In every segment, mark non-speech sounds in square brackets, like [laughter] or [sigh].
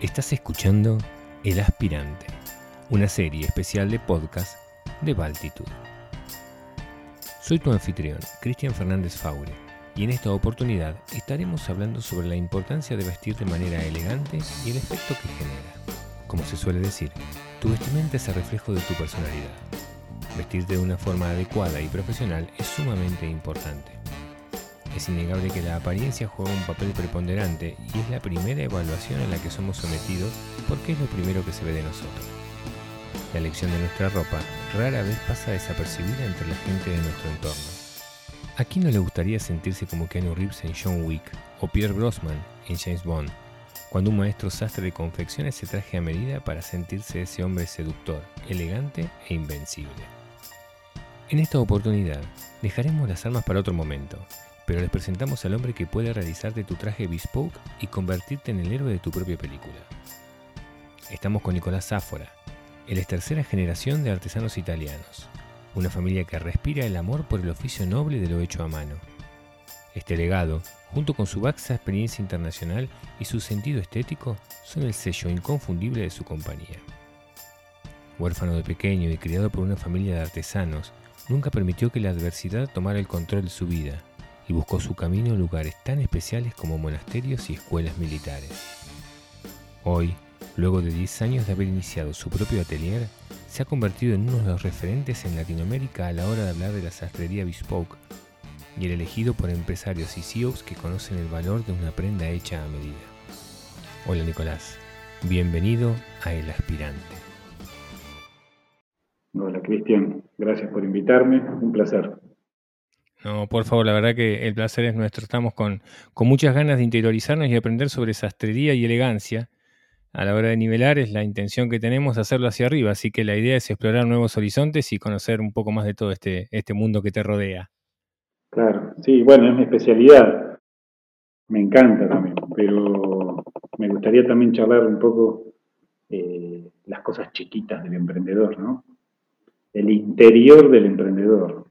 Estás escuchando El Aspirante, una serie especial de podcast de Baltitud. Soy tu anfitrión, Cristian Fernández Faure, y en esta oportunidad estaremos hablando sobre la importancia de vestir de manera elegante y el efecto que genera. Como se suele decir, tu vestimenta es el reflejo de tu personalidad. Vestirte de una forma adecuada y profesional es sumamente importante. Es innegable que la apariencia juega un papel preponderante y es la primera evaluación a la que somos sometidos porque es lo primero que se ve de nosotros. La elección de nuestra ropa rara vez pasa desapercibida entre la gente de nuestro entorno. ¿A quién no le gustaría sentirse como Keanu Reeves en John Wick o Pierre Brosnan en James Bond, cuando un maestro sastre de confecciones se traje a medida para sentirse ese hombre seductor, elegante e invencible? En esta oportunidad dejaremos las armas para otro momento pero les presentamos al hombre que puede realizarte tu traje bespoke y convertirte en el héroe de tu propia película. Estamos con Nicolás Záfora. Él es tercera generación de artesanos italianos, una familia que respira el amor por el oficio noble de lo hecho a mano. Este legado, junto con su vasta experiencia internacional y su sentido estético, son el sello inconfundible de su compañía. Huérfano de pequeño y criado por una familia de artesanos, nunca permitió que la adversidad tomara el control de su vida y buscó su camino en lugares tan especiales como monasterios y escuelas militares. Hoy, luego de 10 años de haber iniciado su propio atelier, se ha convertido en uno de los referentes en Latinoamérica a la hora de hablar de la sastrería bespoke y el elegido por empresarios y CEOs que conocen el valor de una prenda hecha a medida. Hola Nicolás, bienvenido a El Aspirante. Hola Cristian, gracias por invitarme, un placer. No, por favor, la verdad que el placer es nuestro. Estamos con, con muchas ganas de interiorizarnos y aprender sobre sastrería y elegancia. A la hora de nivelar es la intención que tenemos hacerlo hacia arriba, así que la idea es explorar nuevos horizontes y conocer un poco más de todo este, este mundo que te rodea. Claro, sí, bueno, es mi especialidad. Me encanta también, pero me gustaría también charlar un poco eh, las cosas chiquitas del emprendedor, ¿no? El interior del emprendedor.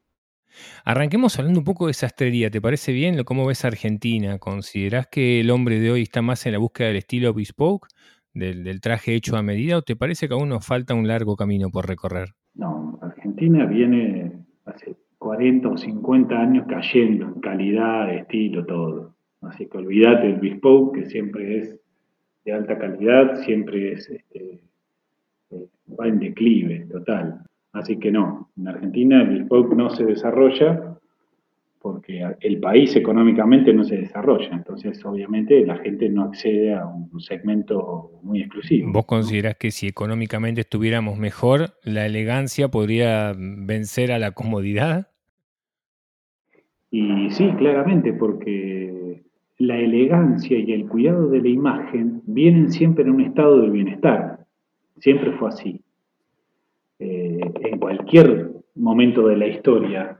Arranquemos hablando un poco de sastrería. ¿Te parece bien? ¿Cómo ves Argentina? ¿Considerás que el hombre de hoy está más en la búsqueda del estilo bespoke, del, traje hecho a medida, o te parece que aún nos falta un largo camino por recorrer? No, Argentina viene hace 40 o 50 años cayendo en calidad, estilo, todo. Así que olvídate del bespoke, que siempre es de alta calidad, siempre es este, eh, va en declive total. Así que no, en Argentina el bespoke no se desarrolla porque el país económicamente no se desarrolla, entonces obviamente la gente no accede a un segmento muy exclusivo. ¿Vos considerás que si económicamente estuviéramos mejor, la elegancia podría vencer a la comodidad? Y sí, claramente, porque la elegancia y el cuidado de la imagen vienen siempre en un estado de bienestar, siempre fue así. En cualquier momento de la historia,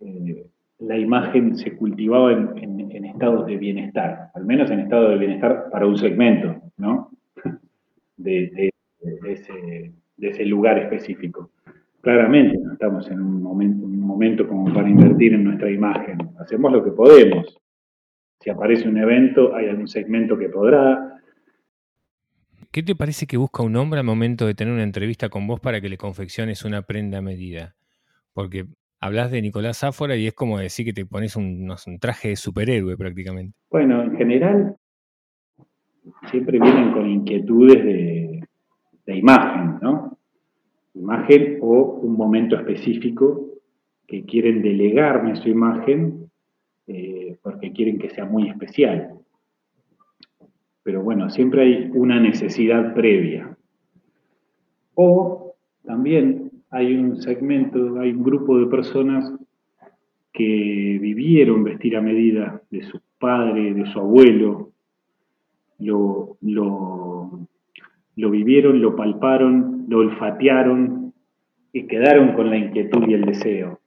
eh, la imagen se cultivaba en, estados de bienestar, al menos en estado de bienestar para un segmento, ¿no? [laughs] De, ese, lugar específico. Claramente no estamos en un momento, un momento como para invertir en nuestra imagen. Hacemos lo que podemos. Si aparece un evento, hay algún segmento que podrá, ¿Qué te parece que busca un hombre al momento de tener una entrevista con vos para que le confecciones una prenda a medida? Porque hablas de Nicolás Záfora y es como decir que te pones un, traje de superhéroe prácticamente. Bueno, en general siempre vienen con inquietudes de, imagen, ¿no? Imagen o un momento específico que quieren delegarme su imagen eh, porque quieren que sea muy especial pero bueno, siempre hay una necesidad previa. O también hay un segmento, hay un grupo de personas que vivieron vestir a medida de su padre, de su abuelo, lo, lo, vivieron, lo palparon, lo olfatearon y quedaron con la inquietud y el deseo.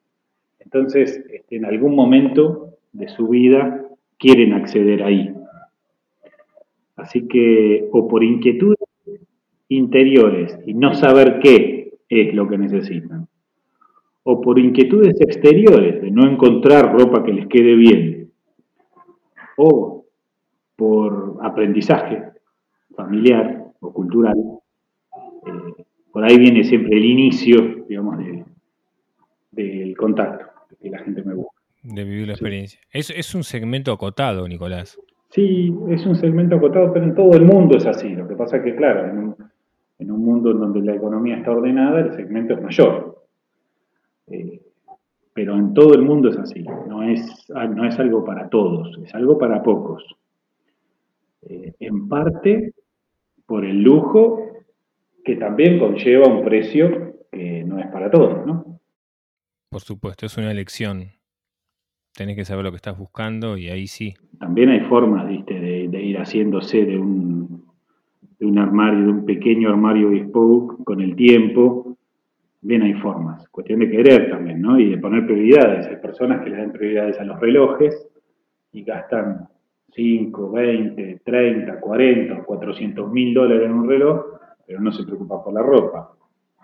Entonces, este, en algún momento de su vida quieren acceder ahí. Así que, o por inquietudes interiores y no saber qué es lo que necesitan, o por inquietudes exteriores de no encontrar ropa que les quede bien, o por aprendizaje, familiar o cultural, eh, por ahí viene siempre el inicio, digamos, del contacto, que la gente me busca. De vivir la experiencia. Es, es un segmento acotado, Nicolás. Sí, es un segmento acotado, pero en todo el mundo es así. Lo que pasa es que, claro, en un, en un mundo en donde la economía está ordenada, el segmento es mayor. Eh, pero en todo el mundo es así. No es, no es algo para todos, es algo para pocos. Eh, en parte por el lujo que también conlleva un precio que no es para todos, ¿no? Por supuesto, es una elección. Tenés que saber lo que estás buscando y ahí sí. También hay formas, ¿viste? De, ir haciéndose de un, de un armario, de un pequeño armario bespoke con el tiempo. Bien hay formas. Cuestión de querer también, ¿no? Y de poner prioridades. Hay personas que le dan prioridades a los relojes y gastan 5, 20, 30, 40, 400 mil dólares en un reloj, pero no se preocupan por la ropa.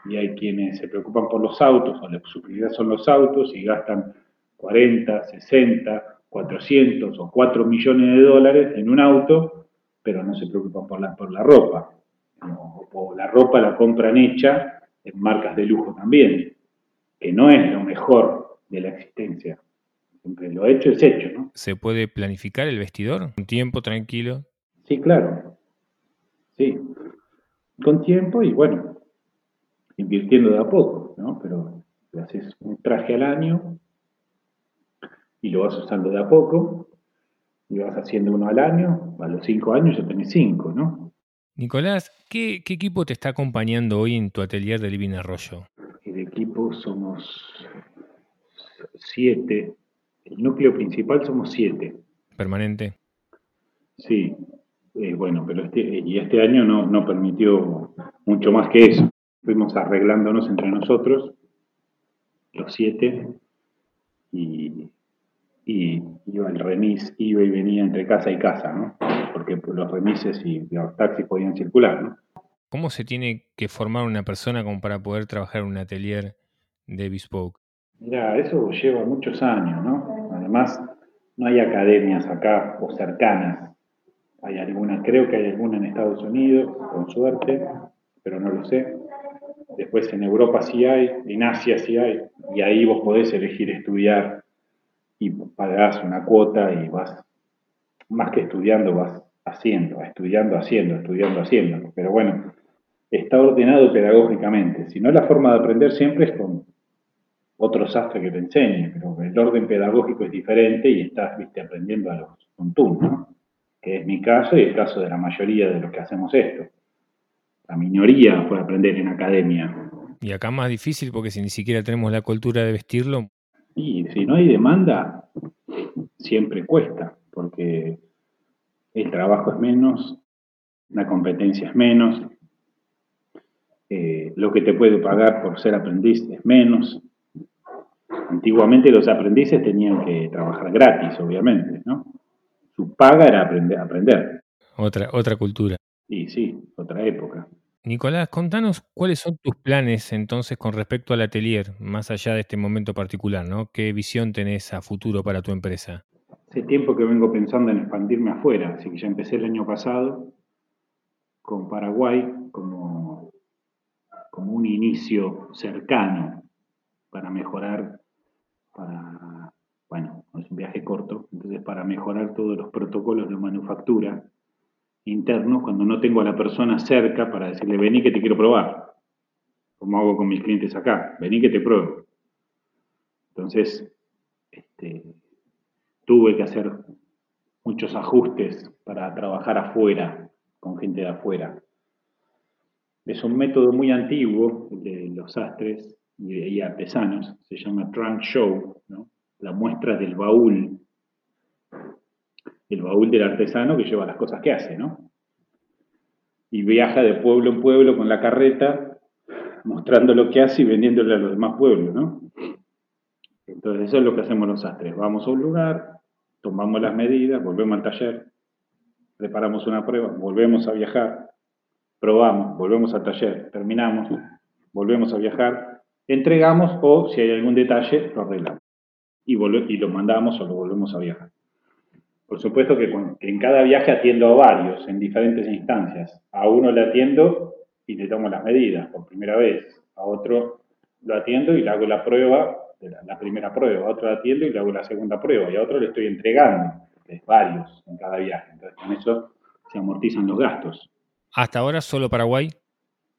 Y hay quienes se preocupan por los autos, o su prioridad son los autos y gastan 40, 60, 400 o 4 millones de dólares en un auto, pero no se preocupan por la, por la ropa. O, la ropa la compran hecha en marcas de lujo también, que no es lo mejor de la existencia. Siempre lo hecho es hecho, ¿no? ¿Se puede planificar el vestidor? ¿Un tiempo tranquilo? Sí, claro. Sí. Con tiempo y bueno, invirtiendo de a poco, ¿no? Pero haces un traje al año y lo vas usando de a poco y vas haciendo uno al año, a los cinco años ya tenés cinco, ¿no? Nicolás, ¿qué, equipo te está acompañando hoy en tu atelier de Living Arroyo? El equipo somos siete el núcleo principal somos siete. ¿Permanente? Sí, eh, bueno, pero este, y este año no, no permitió mucho más que eso. Fuimos arreglándonos entre nosotros, los siete, y, y iba el remis, iba y venía entre casa y casa, ¿no? Porque los remises y los taxis podían circular, ¿no? ¿Cómo se tiene que formar una persona como para poder trabajar en un atelier de Bespoke? Mira, eso lleva muchos años, ¿no? Además, no hay academias acá o cercanas. Hay alguna, creo que hay alguna en Estados Unidos, con suerte, pero no lo sé. Después en Europa sí hay, en Asia sí hay, y ahí vos podés elegir estudiar y pagás una cuota y vas, más que estudiando, vas haciendo, estudiando, haciendo, estudiando, haciendo. Pero bueno, está ordenado pedagógicamente. Si no, la forma de aprender siempre es con otro sastre que te enseñe, pero el orden pedagógico es diferente y estás, viste, aprendiendo a los tontum, ¿no? Que es mi caso y el caso de la mayoría de los que hacemos esto. La minoría puede aprender en academia. Y acá más difícil porque si ni siquiera tenemos la cultura de vestirlo. Y si no hay demanda, siempre cuesta, porque el trabajo es menos, la competencia es menos, eh, lo que te puede pagar por ser aprendiz es menos, Antiguamente los aprendices tenían que trabajar gratis, obviamente, ¿no? Su paga era aprender. aprender. Otra, otra cultura. Y sí, otra época. Nicolás, contanos cuáles son tus planes entonces con respecto al atelier, más allá de este momento particular, ¿no? ¿Qué visión tenés a futuro para tu empresa? Hace tiempo que vengo pensando en expandirme afuera, así que ya empecé el año pasado con Paraguay como, como un inicio cercano para mejorar para, bueno, es un viaje corto, entonces para mejorar todos los protocolos de manufactura internos, cuando no tengo a la persona cerca para decirle, vení que te quiero probar, como hago con mis clientes acá, vení que te pruebo. Entonces, este, tuve que hacer muchos ajustes para trabajar afuera, con gente de afuera. Es un método muy antiguo, de los astres, y, artesanos, se llama Trunk Show, la muestra del baúl, el baúl del artesano que lleva las cosas que hace, ¿no? Y viaja de pueblo en pueblo con la carreta, mostrando lo que hace y vendiéndole a los demás pueblos, ¿no? Entonces eso es lo que hacemos los astres. Vamos a un lugar, tomamos las medidas, volvemos al taller, preparamos una prueba, volvemos a viajar, probamos, volvemos al taller, terminamos, volvemos a viajar, entregamos o si hay algún detalle, lo arreglamos. Y, y lo mandamos o lo volvemos a viajar. Por supuesto que, en cada viaje atiendo a varios en diferentes instancias. A uno le atiendo y le tomo las medidas por primera vez. A otro lo atiendo y le hago la prueba, la, primera prueba. A otro lo atiendo y le hago la segunda prueba. Y a otro le estoy entregando. Es varios en cada viaje. Entonces con eso se amortizan los gastos. ¿Hasta ahora solo Paraguay?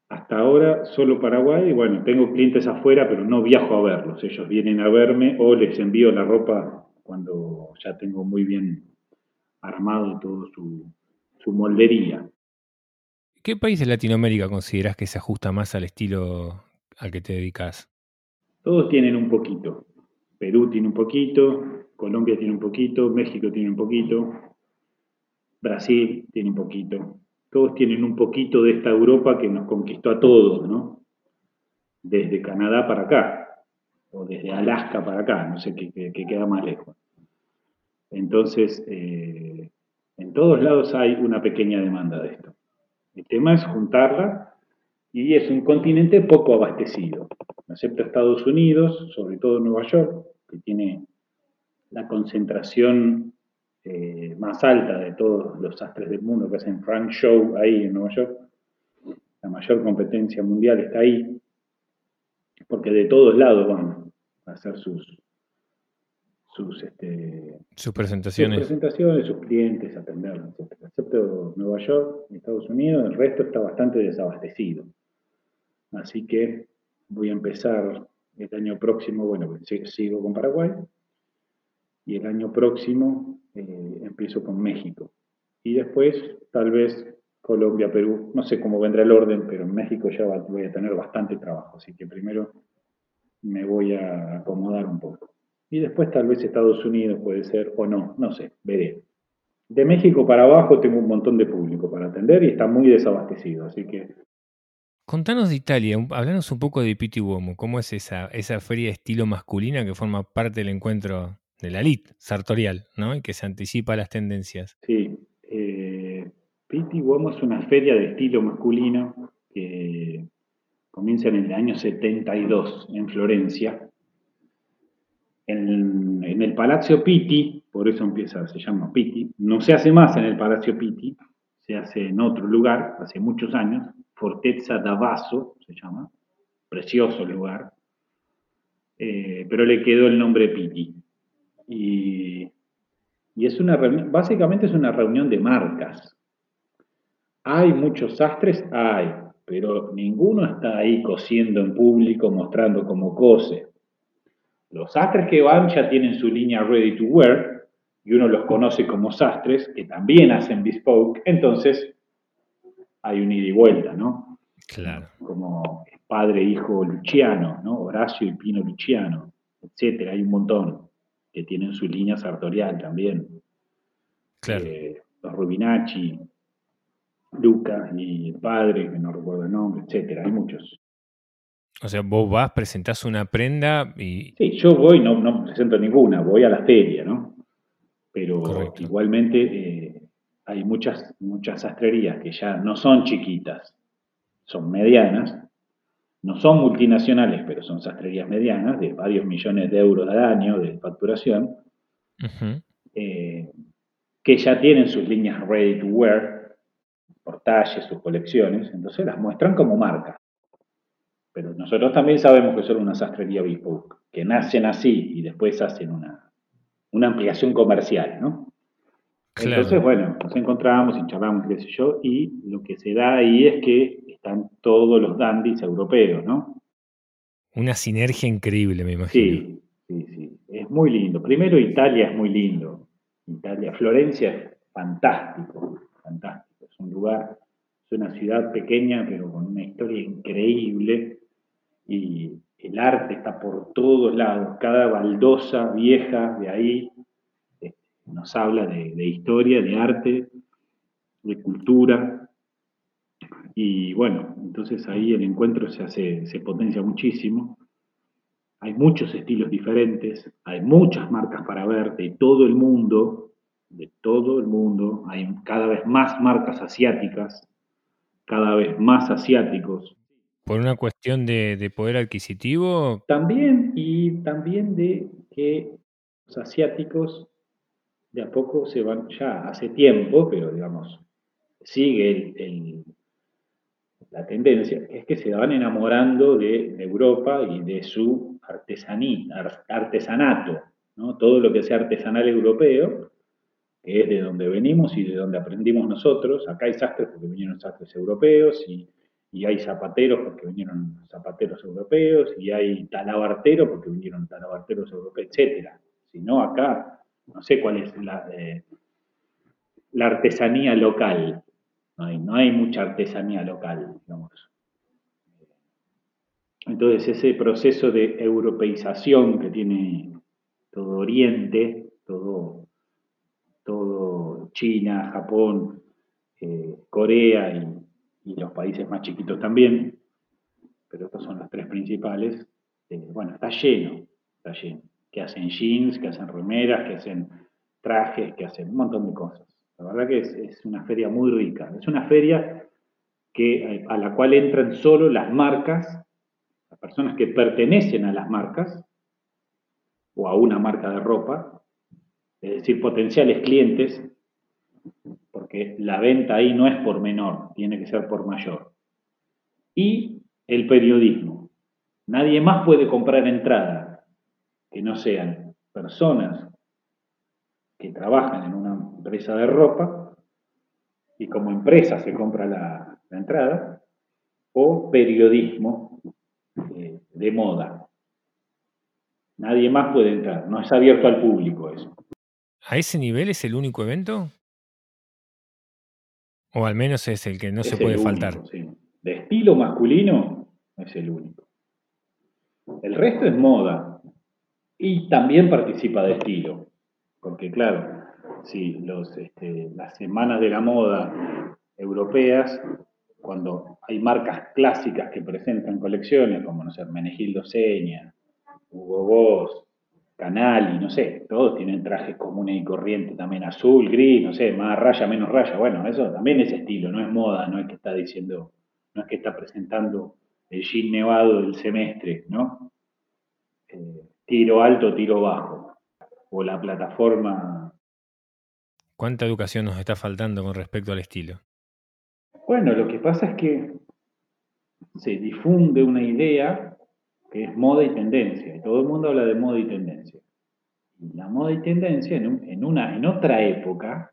Hasta ahora solo Paraguay. Bueno, tengo clientes afuera, pero no viajo a verlos. Ellos vienen a verme o les envío la ropa cuando ya tengo muy bien armado todo su, su moldería. ¿Qué país de Latinoamérica consideras que se ajusta más al estilo al que te dedicas? Todos tienen un poquito. Perú tiene un poquito, Colombia tiene un poquito, México tiene un poquito, Brasil tiene un poquito. Todos tienen un poquito de esta Europa que nos conquistó a todos, ¿no? Desde Canadá para acá, o desde Alaska para acá, no sé qué, queda más lejos. Entonces, eh, en todos lados hay una pequeña demanda de esto. El tema es juntarla y es un continente poco abastecido, excepto Estados Unidos, sobre todo Nueva York, que tiene la concentración eh, más alta de todos los sastres del mundo, que hacen Frank Show ahí en Nueva York. La mayor competencia mundial está ahí, porque de todos lados van a hacer sus, sus, este, sus presentaciones. Sus presentaciones, sus clientes, atenderlos, Excepto Nueva York y Estados Unidos, el resto está bastante desabastecido. Así que voy a empezar el año próximo, bueno, sigo con Paraguay, y el año próximo eh, empiezo con México. Y después, tal vez, Colombia, Perú, no sé cómo vendrá el orden, pero en México ya voy a tener bastante trabajo, así que primero me voy a acomodar un poco. Y después tal vez Estados Unidos puede ser o no, no sé, veré. De México para abajo tengo un montón de público para atender y está muy desabastecido, así que... Contanos de Italia, hablanos un poco de Pitti Uomo, ¿cómo es esa, esa feria de estilo masculina que forma parte del encuentro de la elite sartorial, ¿no? Y que se anticipa a las tendencias. Sí, eh, Pitti Uomo es una feria de estilo masculino que comienza en el año 72 en Florencia en, el Palacio Pitti, por eso empieza, se llama Pitti, no se hace más en el Palacio Pitti, se hace en otro lugar, hace muchos años, Fortezza da Vaso se llama, precioso lugar, eh, pero le quedó el nombre Pitti. Y, y es una básicamente es una reunión de marcas. Hay muchos sastres, hay, pero ninguno está ahí cosiendo en público, mostrando cómo cose. Los sastres que van ya tienen su línea ready to wear y uno los conoce como sastres que también hacen bespoke, entonces hay un ida y vuelta, ¿no? Claro. Como padre, hijo Luciano, ¿no? Horacio y Pino Luciano, etcétera, hay un montón que tienen su línea sartorial también. Claro. Eh, los Rubinacci, Luca y el padre, que no recuerdo el nombre, etcétera, hay muchos. O sea, vos vas, presentás una prenda y... Sí, yo voy, no, no presento ninguna, voy a la feria, ¿no? Pero igualmente eh, hay muchas, muchas sastrerías que ya no son chiquitas, son medianas, no son multinacionales, pero son sastrerías medianas, de varios millones de euros al año de facturación, eh, que ya tienen sus líneas ready to wear, por talles, sus colecciones, entonces las muestran como marca. Pero nosotros también sabemos que son una sastrería bespoke, que nacen así y después hacen una, ampliación comercial, ¿no? Entonces, bueno, nos encontramos y charlamos, qué sé yo, y lo que se da ahí es que están todos los dandies europeos, ¿no? Una sinergia increíble, me imagino. Sí, sí, sí. Es muy lindo. Primero, Italia es muy lindo. Italia, Florencia es fantástico, fantástico. Es un lugar, es una ciudad pequeña, pero con una historia increíble y el arte está por todos lados. Cada baldosa vieja de ahí este, nos habla de, historia, de arte, de cultura. Y bueno, entonces ahí el encuentro se hace, se potencia muchísimo. Hay muchos estilos diferentes, hay muchas marcas para ver de todo el mundo, de todo el mundo. Hay cada vez más marcas asiáticas, cada vez más asiáticos. ¿Por una cuestión de, poder adquisitivo? También, y también de que los asiáticos de a poco se van, ya hace tiempo, pero digamos, sigue la tendencia, es que se van enamorando de, Europa y de su artesanía, artesanato, ¿no? todo lo que sea artesanal europeo, que es de donde venimos y de donde aprendimos nosotros. Acá hay sastres porque vinieron sastres europeos y, hay zapateros porque vinieron zapateros europeos y hay talabarteros porque vinieron talabarteros europeos, etc. Si no, acá no sé cuál es la, eh, la artesanía local. No hay, no hay mucha artesanía local, digamos. Entonces, ese proceso de europeización que tiene todo Oriente, todo, todo China, Japón, eh, Corea y, los países más chiquitos también, pero estos son los tres principales, eh, bueno, está lleno, está lleno, que hacen jeans, que hacen remeras, que hacen trajes, que hacen un montón de cosas. La verdad que es, una feria muy rica, es una feria que, a la cual entran solo las marcas, las personas que pertenecen a las marcas, o a una marca de ropa, es decir, potenciales clientes, porque la venta ahí no es por menor, tiene que ser por mayor. Y el periodismo. Nadie más puede comprar entrada que no sean personas que trabajan en una empresa de ropa y como empresa se compra la, entrada, o periodismo eh, de moda. Nadie más puede entrar, no es abierto al público eso. ¿A ese nivel es el único evento? O al menos es el que no se puede faltar. De estilo masculino es el único. El resto es moda. Y también participa de estilo. Porque claro, si los, este, las semanas de la moda europeas, cuando hay marcas clásicas que presentan colecciones, como no sé, Menegildo Seña, Hugo Boss, Canali, no sé, todos tienen trajes comunes y corrientes también, azul, gris, no sé, más raya, menos raya. Bueno, eso también es estilo, no es moda, no es que está diciendo, no es que está presentando el jean nevado del semestre, ¿no? Eh, tiro alto, tiro bajo. O la plataforma. ¿Cuánta educación nos está faltando con respecto al estilo? Bueno, lo que pasa es que se difunde una idea es moda y tendencia. Y todo el mundo habla de moda y tendencia. Y la moda y tendencia en, una, en otra época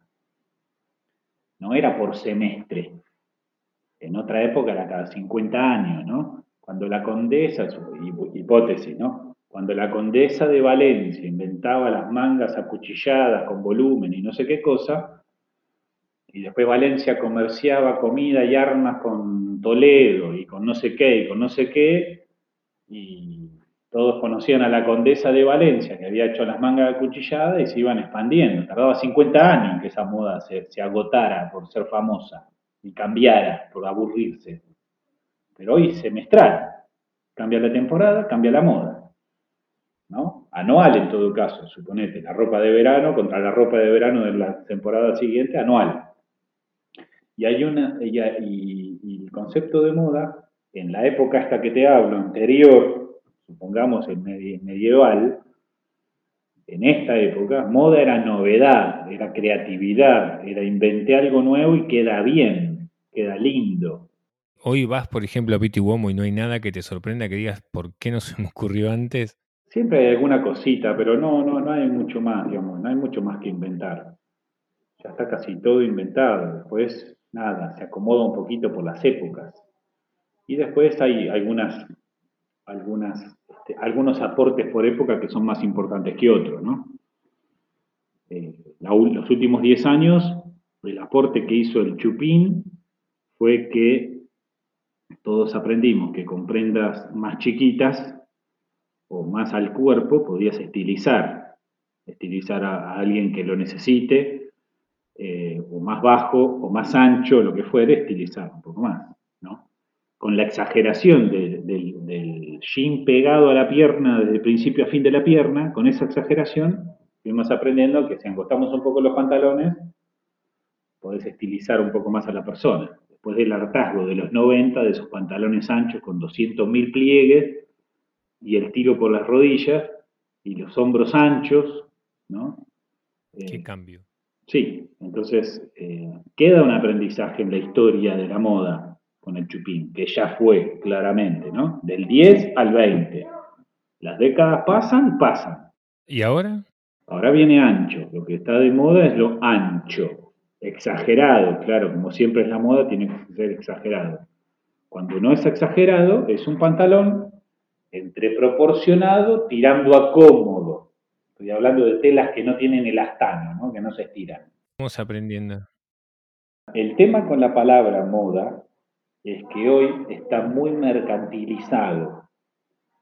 no era por semestre. En otra época era cada 50 años, ¿no? Cuando la condesa, hipótesis, ¿no? Cuando la condesa de Valencia inventaba las mangas acuchilladas con volumen y no sé qué cosa, y después Valencia comerciaba comida y armas con Toledo y con no sé qué y con no sé qué, y todos conocían a la condesa de Valencia, que había hecho las mangas acuchilladas y se iban expandiendo. Tardaba 50 años en que esa moda se, agotara por ser famosa y cambiara por aburrirse. Pero hoy semestral. Cambia la temporada, cambia la moda. ¿no? Anual en todo caso, suponete, la ropa de verano contra la ropa de verano de la temporada siguiente, anual. Y hay una, y el concepto de moda en la época hasta que te hablo, anterior, supongamos el medieval, en esta época, moda era novedad, era creatividad, era inventé algo nuevo y queda bien, queda lindo. Hoy vas, por ejemplo, a Piti Uomo y no hay nada que te sorprenda que digas, ¿por qué no se me ocurrió antes? Siempre hay alguna cosita, pero no, no, no hay mucho más, digamos, no hay mucho más que inventar. Ya está casi todo inventado. Después, nada, se acomoda un poquito por las épocas. Y después hay algunas, algunas, este, algunos aportes por época que son más importantes que otros, ¿no? Eh, los últimos 10 años, el aporte que hizo el Chupín fue que todos aprendimos que con prendas más chiquitas o más al cuerpo podías estilizar, estilizar a, alguien que lo necesite, eh, o más bajo o más ancho, lo que fuere, estilizar un poco más con la exageración del jean pegado a la pierna desde el principio a fin de la pierna, con esa exageración, fuimos aprendiendo que si angostamos un poco los pantalones, podés estilizar un poco más a la persona. Después del hartazgo de los 90, de esos pantalones anchos con 200.000 pliegues y el tiro por las rodillas y los hombros anchos, ¿no? ¿Qué eh, cambio? Sí, entonces eh, queda un aprendizaje en la historia de la moda con el chupín, que ya fue claramente, ¿no? Del 10 al 20. Las décadas pasan, pasan. ¿Y ahora? Ahora viene ancho. Lo que está de moda es lo ancho. Exagerado, claro, como siempre es la moda, tiene que ser exagerado. Cuando no es exagerado, es un pantalón entre proporcionado, tirando a cómodo. Estoy hablando de telas que no tienen elastano, ¿no? que no se estiran. Vamos aprendiendo. El tema con la palabra moda es que hoy está muy mercantilizado.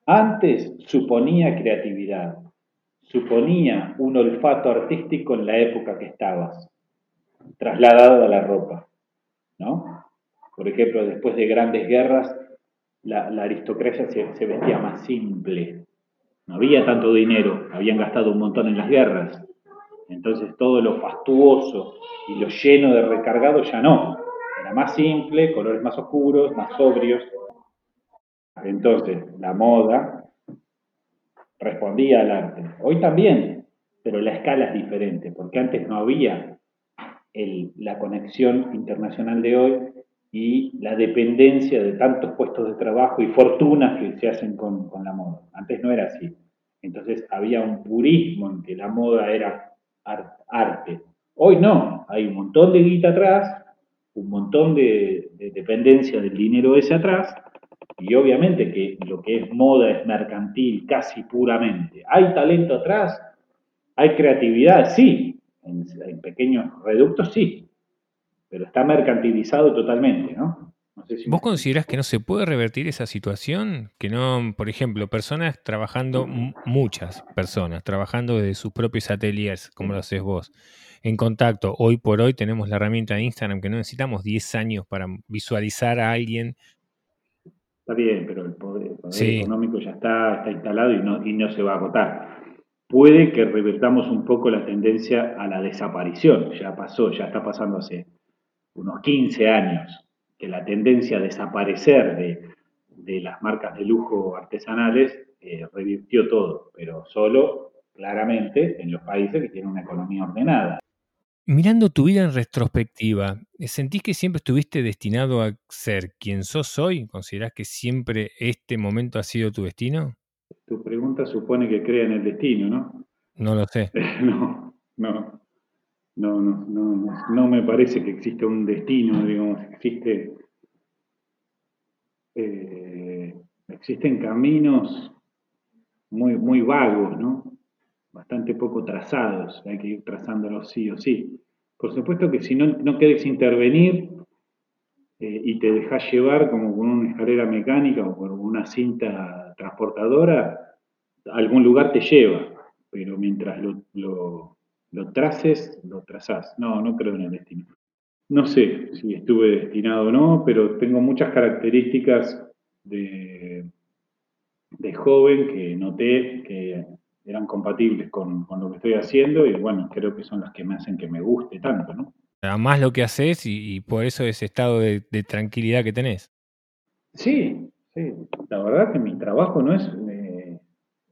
Antes suponía creatividad, suponía un olfato artístico en la época que estabas, trasladado a la ropa, ¿no? Por ejemplo, después de grandes guerras, la, aristocracia se, vestía más simple. No había tanto dinero, habían gastado un montón en las guerras. Entonces todo lo fastuoso y lo lleno de recargado ya no. Más simple, colores más oscuros, más sobrios. Entonces la moda respondía al arte. Hoy también, pero la escala es diferente, porque antes no había la conexión internacional de hoy y la dependencia de tantos puestos de trabajo y fortunas que se hacen con, la moda. Antes no era así. Entonces había un purismo en que la moda era arte. Hoy no, hay un montón de guita atrás, un montón de, de dependencia del dinero ese atrás, y obviamente que lo que es moda es mercantil casi puramente. ¿Hay talento atrás? ¿Hay creatividad? Sí. en pequeños reductos sí pero está mercantilizado totalmente, ¿no? ¿Vos considerás que no se puede revertir esa situación? Que no, por ejemplo, personas trabajando, muchas personas, trabajando desde sus propios ateliers, como lo haces vos, en contacto. Hoy por hoy tenemos la herramienta de Instagram que no necesitamos 10 años para visualizar a alguien. Está bien, pero el poder, económico ya está, está instalado y no, y no se va a agotar. Puede que revertamos un poco la tendencia a la desaparición. Ya pasó, ya está pasando hace unos 15 años, que la tendencia a desaparecer de, las marcas de lujo artesanales eh, revirtió todo, pero solo claramente en los países que tienen una economía ordenada. Mirando tu vida en retrospectiva, ¿sentís que siempre estuviste destinado a ser quien sos hoy? ¿Considerás que siempre este momento ha sido tu destino? Tu pregunta supone que crea en el destino, ¿no? No lo sé. [laughs] no, no. No, no, no, no me parece que exista un destino, digamos, existe, eh, existen caminos muy, muy vagos, ¿no? Bastante poco trazados, hay que ir trazándolos sí o sí. Por supuesto que si no, no querés intervenir eh, y te dejas llevar como con una escalera mecánica o por una cinta transportadora, algún lugar te lleva, pero mientras lo lo traces, lo trazás. No, no creo en el destino. No sé si estuve destinado o no, pero tengo muchas características de, de joven que noté que eran compatibles con, lo que estoy haciendo y bueno, creo que son las que me hacen que me guste tanto, ¿no? Además lo que haces y, por eso ese estado de, tranquilidad que tenés. Sí, sí. La verdad que mi trabajo no es, eh,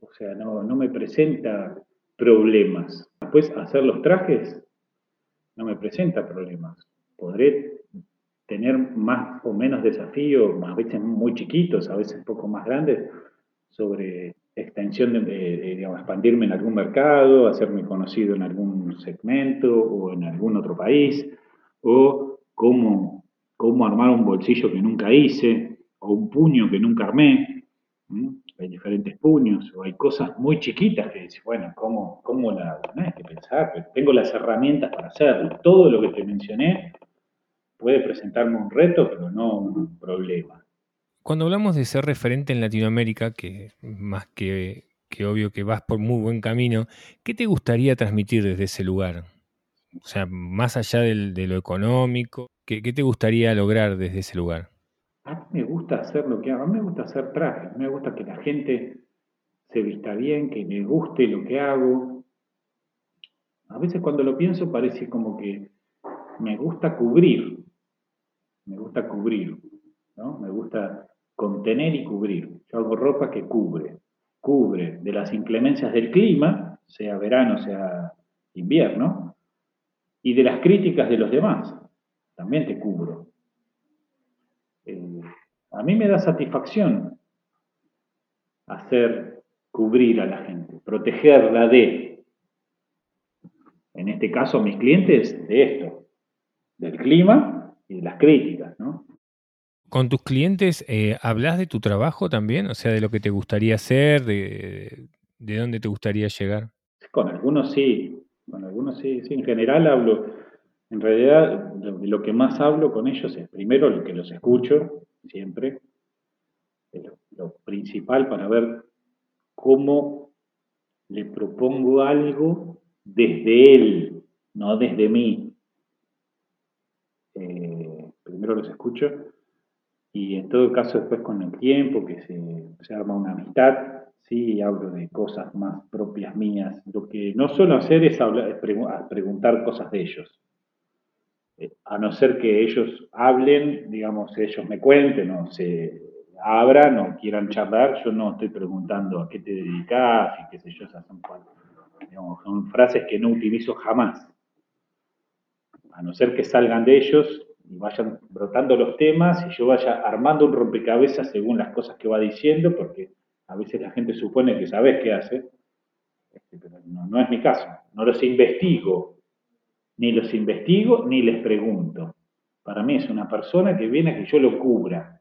o sea, no, no me presenta problemas. Después, hacer los trajes no me presenta problemas. Podré tener más o menos desafíos, a veces muy chiquitos, a veces un poco más grandes, sobre extensión, de, expandirme en algún mercado, hacerme conocido en algún segmento o en algún otro país, o cómo, cómo armar un bolsillo que nunca hice, o un puño que nunca armé hay diferentes puños, o hay cosas muy chiquitas que dices, bueno, ¿cómo, cómo la No que pensar, pero tengo las herramientas para hacerlo. Todo lo que te mencioné puede presentarme un reto, pero no un problema. Cuando hablamos de ser referente en Latinoamérica, que más que, obvio que vas por muy buen camino, ¿qué te gustaría transmitir desde ese lugar? O sea, más allá de lo económico, ¿qué, ¿qué te gustaría lograr desde ese lugar? A mí me gusta hacer lo que hago, a mí me gusta hacer trajes, me gusta que la gente se vista bien, que me guste lo que hago. A veces cuando lo pienso parece como que me gusta cubrir, me gusta cubrir, ¿no? Me gusta contener y cubrir. Yo hago ropa que cubre, cubre de las inclemencias del clima, sea verano, sea invierno, y de las críticas de los demás. También te cubro. Eh, a mí me da satisfacción hacer cubrir a la gente, protegerla de, en este caso, mis clientes, de esto, del clima y de las críticas, ¿no? ¿Con tus clientes eh, hablas de tu trabajo también? O sea, de lo que te gustaría hacer, de, de dónde te gustaría llegar. Con algunos sí, con algunos sí, sí. En general hablo, en realidad lo, lo que más hablo con ellos es primero lo que los escucho siempre, lo, lo principal para ver cómo le propongo algo desde él, no desde mí. Eh, primero los escucho y en todo caso después con el tiempo que se, arma una amistad, sí hablo de cosas más propias mías. Lo que no suelo hacer es, hablar, preguntar cosas de ellos. Eh, a no ser que ellos hablen, digamos, ellos me cuenten o se abran o quieran charlar, yo no estoy preguntando a qué te dedicas y qué sé yo, esas son, son frases que no utilizo jamás. A no ser que salgan de ellos y vayan brotando los temas y yo vaya armando un rompecabezas según las cosas que va diciendo, porque a veces la gente supone que sabes qué hace, este, pero no, es mi caso. No los investigo, ni los investigo, ni les pregunto. Para mí es una persona que viene a que yo lo cubra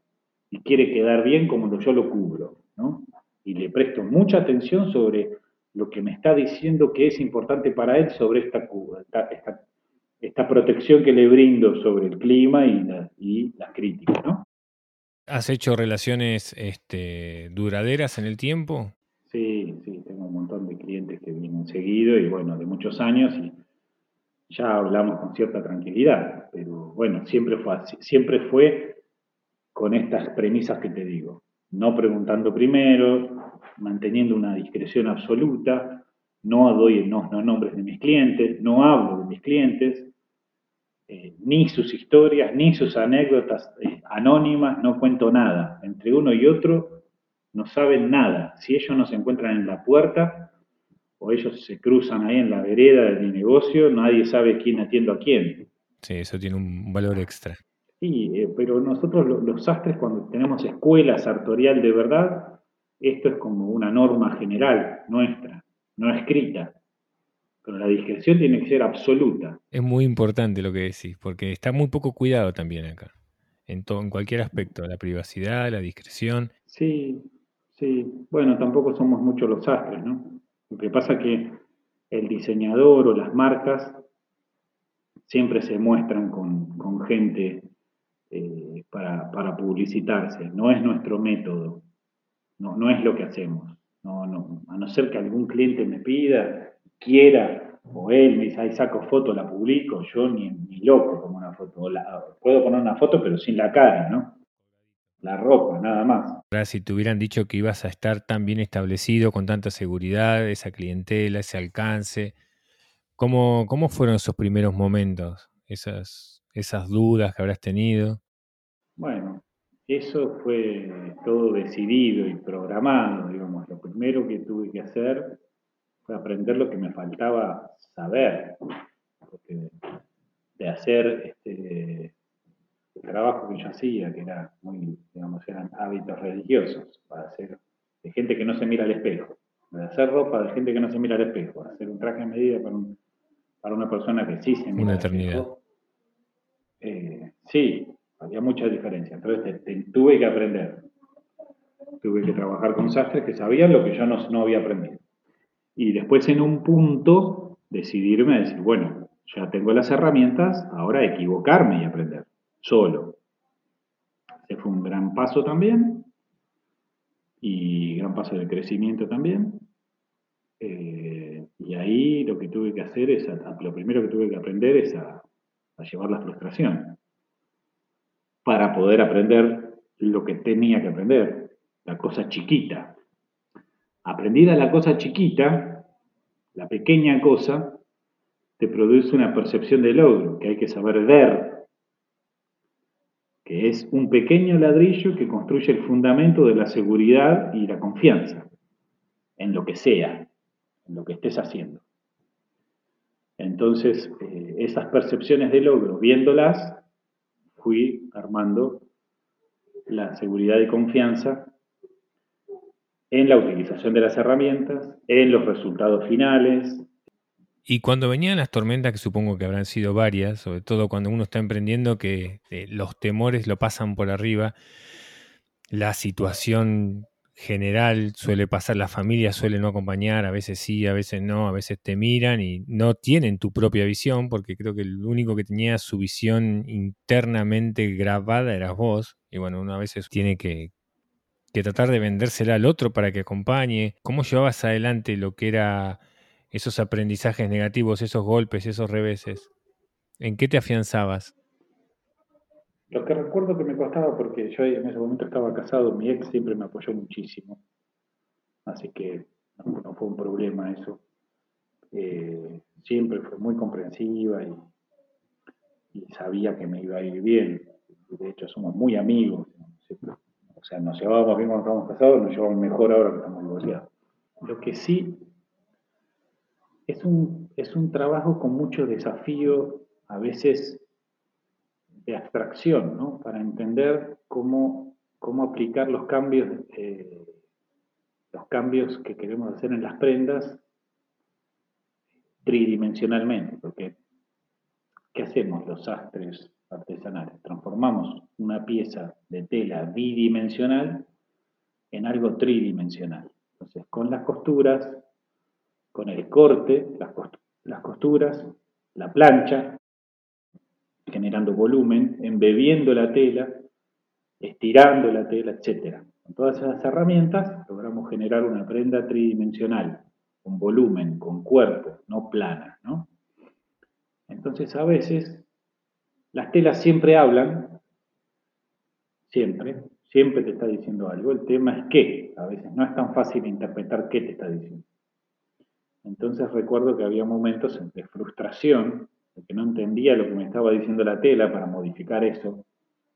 y quiere quedar bien como yo lo cubro, ¿no? Y le presto mucha atención sobre lo que me está diciendo que es importante para él sobre esta, esta, esta esta protección que le brindo sobre el clima y, la, y las críticas, ¿no? ¿Has hecho relaciones este, duraderas en el tiempo? Sí, sí, tengo un montón de clientes que vienen seguido y bueno, de muchos años y ya hablamos con cierta tranquilidad, pero bueno, siempre fue siempre fue con estas premisas que te digo, no preguntando primero, manteniendo una discreción absoluta, no doy no, no nombres de mis clientes, no hablo de mis clientes, eh, ni sus historias, ni sus anécdotas eh, anónimas, no cuento nada. Entre uno y otro no saben nada. Si ellos no se encuentran en la puerta o ellos se cruzan ahí en la vereda de mi negocio, nadie sabe quién atiendo a quién. Sí, eso tiene un valor extra. Sí, eh, pero nosotros los, los sastres cuando tenemos escuela sartorial de verdad, esto es como una norma general nuestra, no escrita pero la discreción tiene que ser absoluta. Es muy importante lo que decís, porque está muy poco cuidado también acá, en, todo, en cualquier aspecto, la privacidad, la discreción. Sí, sí. Bueno, tampoco somos muchos los sastres, ¿no? Lo que pasa es que el diseñador o las marcas siempre se muestran con, gente eh, para, publicitarse. No es nuestro método, no, no es lo que hacemos. No, no, a no ser que algún cliente me pida, quiera, o él me dice, ahí saco foto, la publico, yo ni, loco como una foto. puedo poner una foto, pero sin la cara, ¿no? La ropa, nada más. Ahora, si te hubieran dicho que ibas a estar tan bien establecido, con tanta seguridad, esa clientela, ese alcance, ¿cómo, cómo fueron esos primeros momentos? Esas, esas dudas que habrás tenido. Eso fue todo decidido y programado, digamos. Lo primero que tuve que hacer aprender lo que me faltaba saber, de hacer este, el trabajo que yo hacía, que era muy, digamos, eran hábitos religiosos, para hacer de gente que no se mira al espejo, de hacer ropa de gente que no se mira al espejo, hacer un traje a medida para, para una persona que sí se mira una eternidad. Eh, sí, había mucha diferencia. Entonces tuve que aprender. Tuve que trabajar con sastres que sabían lo que yo no, no había aprendido. Y después en un punto decidirme a decir, bueno, ya tengo las herramientas, ahora equivocarme y aprender, solo. Ese fue un gran paso también, y gran paso de crecimiento también. Eh, y ahí lo que tuve que hacer es, lo primero que tuve que aprender es a, a llevar la frustración, para poder aprender lo que tenía que aprender, la cosa chiquita, Aprendida la cosa chiquita, la pequeña cosa, te produce una percepción de logro que hay que saber ver, que es un pequeño ladrillo que construye el fundamento de la seguridad y la confianza en lo que sea, en lo que estés haciendo. Entonces, eh, esas percepciones de logro, viéndolas, fui armando la seguridad y confianza en la utilización de las herramientas, en los resultados finales. Y cuando venían las tormentas, que supongo que habrán sido varias, sobre todo cuando uno está emprendiendo, que eh, los temores lo pasan por arriba, la situación general suele pasar, la familia suele no acompañar, a veces sí, a veces no, a veces te miran y no tienen tu propia visión, porque creo que el único que tenía su visión internamente grabada eras vos, y bueno, uno a veces tiene que, que tratar de vendérsela al otro para que acompañe. ¿Cómo llevabas adelante lo que era esos aprendizajes negativos, esos golpes, esos reveses? ¿En qué te afianzabas? Lo que recuerdo que me costaba, porque yo en ese momento estaba casado, mi ex siempre me apoyó muchísimo, así que no, fue un problema eso. Eh, siempre fue muy comprensiva y, sabía que me iba a ir bien. De hecho, somos muy amigos. O sea, nos llevábamos bien cuando estábamos casados, nos llevamos mejor ahora que estamos divorciados. Lo que sí es un, es un trabajo con mucho desafío, a veces de abstracción, ¿no? para entender cómo, cómo aplicar los cambios, eh, los cambios que queremos hacer en las prendas tridimensionalmente, porque ¿qué hacemos los sastres artesanales? Transformamos una pieza de tela bidimensional en algo tridimensional. Entonces, con las costuras, con el corte, las costuras, la plancha, generando volumen, embebiendo la tela, estirando la tela, etc. Con todas esas herramientas logramos generar una prenda tridimensional, con volumen, con cuerpo, no plana. ¿no? Entonces a veces las telas siempre hablan, siempre, siempre te está diciendo algo. El tema es qué. A veces no es tan fácil interpretar qué te está diciendo. Entonces recuerdo que había momentos de frustración porque no entendía lo que me estaba diciendo la tela para modificar eso,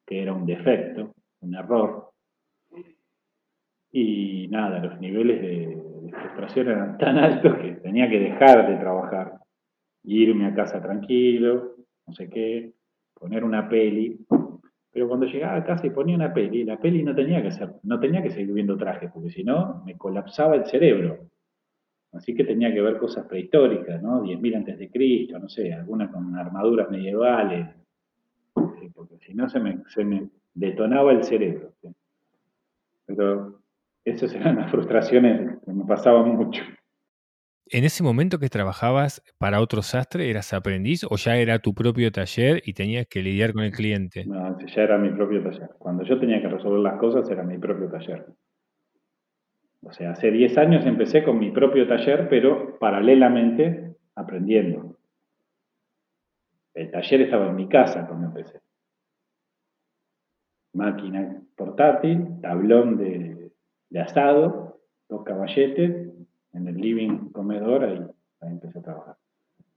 que era un defecto, un error. Y nada, los niveles de, frustración eran [laughs] tan altos que tenía que dejar de trabajar, irme a casa tranquilo, no sé qué, poner una peli. Pero cuando llegaba a casa y ponía una peli, la peli no tenía que ser, no tenía que seguir viendo trajes, porque si no me colapsaba el cerebro. Así que tenía que ver cosas prehistóricas, ¿no? 10.000 antes de Cristo, no sé, alguna con armaduras medievales, porque si no se me, se me detonaba el cerebro. Pero esas eran las frustraciones que me pasaban mucho. ¿En ese momento que trabajabas para otro sastre, eras aprendiz o ya era tu propio taller y tenías que lidiar con el cliente? No, ya era mi propio taller. Cuando yo tenía que resolver las cosas era mi propio taller. O sea, hace 10 años empecé con mi propio taller, pero paralelamente aprendiendo. El taller estaba en mi casa cuando empecé. Máquina portátil, tablón de, asado, dos caballetes, en el living comedor, ahí, empecé a trabajar.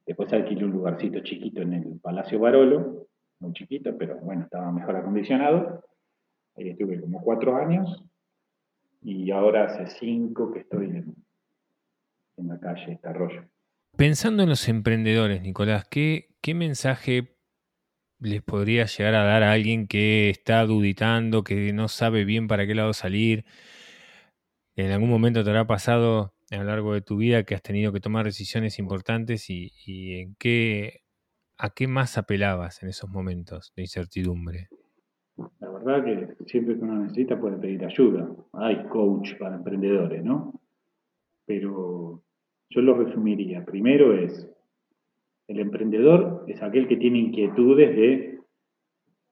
Después alquilé un lugarcito chiquito en el Palacio Barolo, muy chiquito, pero bueno, estaba mejor acondicionado. Ahí estuve como cuatro años y ahora hace cinco que estoy en, la calle Arroyo. Pensando en los emprendedores, Nicolás, ¿qué, ¿qué mensaje les podría llegar a dar a alguien que está duditando, que no sabe bien para qué lado salir? En algún momento te habrá pasado a lo largo de tu vida que has tenido que tomar decisiones importantes y, y en qué, a qué más apelabas en esos momentos de incertidumbre. La verdad que siempre que uno necesita puede pedir ayuda. Hay coach para emprendedores, ¿no? Pero yo lo resumiría. Primero es, el emprendedor es aquel que tiene inquietudes de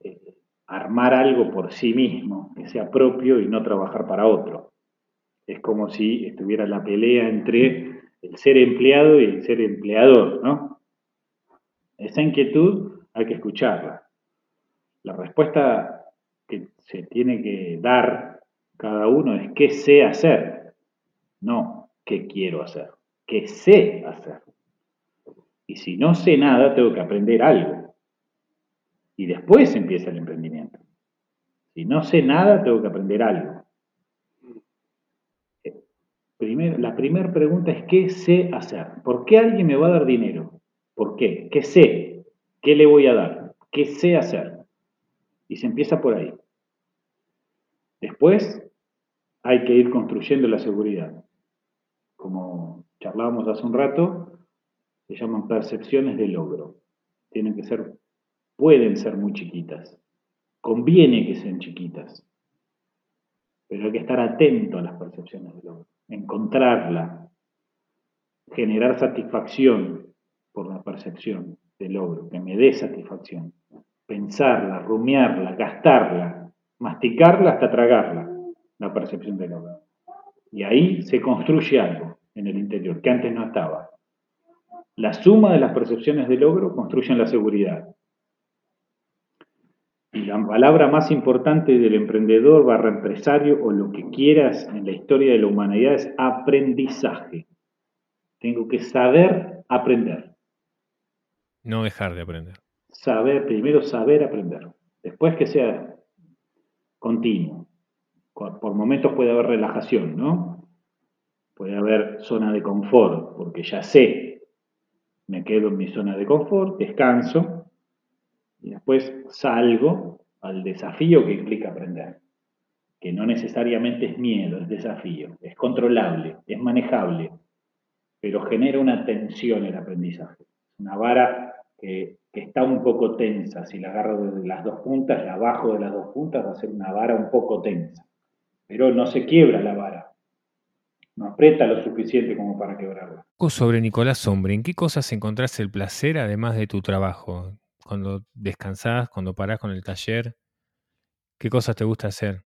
eh, armar algo por sí mismo, que sea propio y no trabajar para otro. Es como si estuviera la pelea entre el ser empleado y el ser empleador, ¿no? Esa inquietud hay que escucharla. La respuesta que se tiene que dar cada uno es qué sé hacer, no qué quiero hacer, qué sé hacer. Y si no sé nada, tengo que aprender algo. Y después empieza el emprendimiento. Si no sé nada, tengo que aprender algo. la primera pregunta es ¿qué sé hacer? ¿Por qué alguien me va a dar dinero? ¿Por qué? ¿Qué sé? ¿Qué le voy a dar? ¿Qué sé hacer? Y se empieza por ahí. Después hay que ir construyendo la seguridad. Como charlábamos hace un rato, se llaman percepciones de logro. Tienen que ser, pueden ser muy chiquitas. Conviene que sean chiquitas. Pero hay que estar atento a las percepciones de logro. Encontrarla. Generar satisfacción por la percepción de logro, que me dé satisfacción. Pensarla, rumiarla, gastarla, masticarla hasta tragarla, la percepción de logro. Y ahí se construye algo en el interior que antes no estaba. La suma de las percepciones de logro construyen la seguridad. Y la palabra más importante del emprendedor barra empresario o lo que quieras en la historia de la humanidad es aprendizaje. Tengo que saber aprender. No dejar de aprender. Saber, primero saber aprender. Después que sea continuo. Por momentos puede haber relajación, ¿no? Puede haber zona de confort, porque ya sé, me quedo en mi zona de confort, descanso, y después salgo al desafío que implica aprender, que no necesariamente es miedo, es desafío, es controlable, es manejable, pero genera una tensión el aprendizaje. Una vara que, está un poco tensa, si la agarro de las dos puntas, la bajo de las dos puntas, va a ser una vara un poco tensa, pero no se quiebra la vara, no aprieta lo suficiente como para quebrarla. Sobre Nicolás Sombre, ¿en qué cosas encontrás el placer además de tu trabajo? Cuando descansás, cuando parás con el taller, ¿qué cosas te gusta hacer?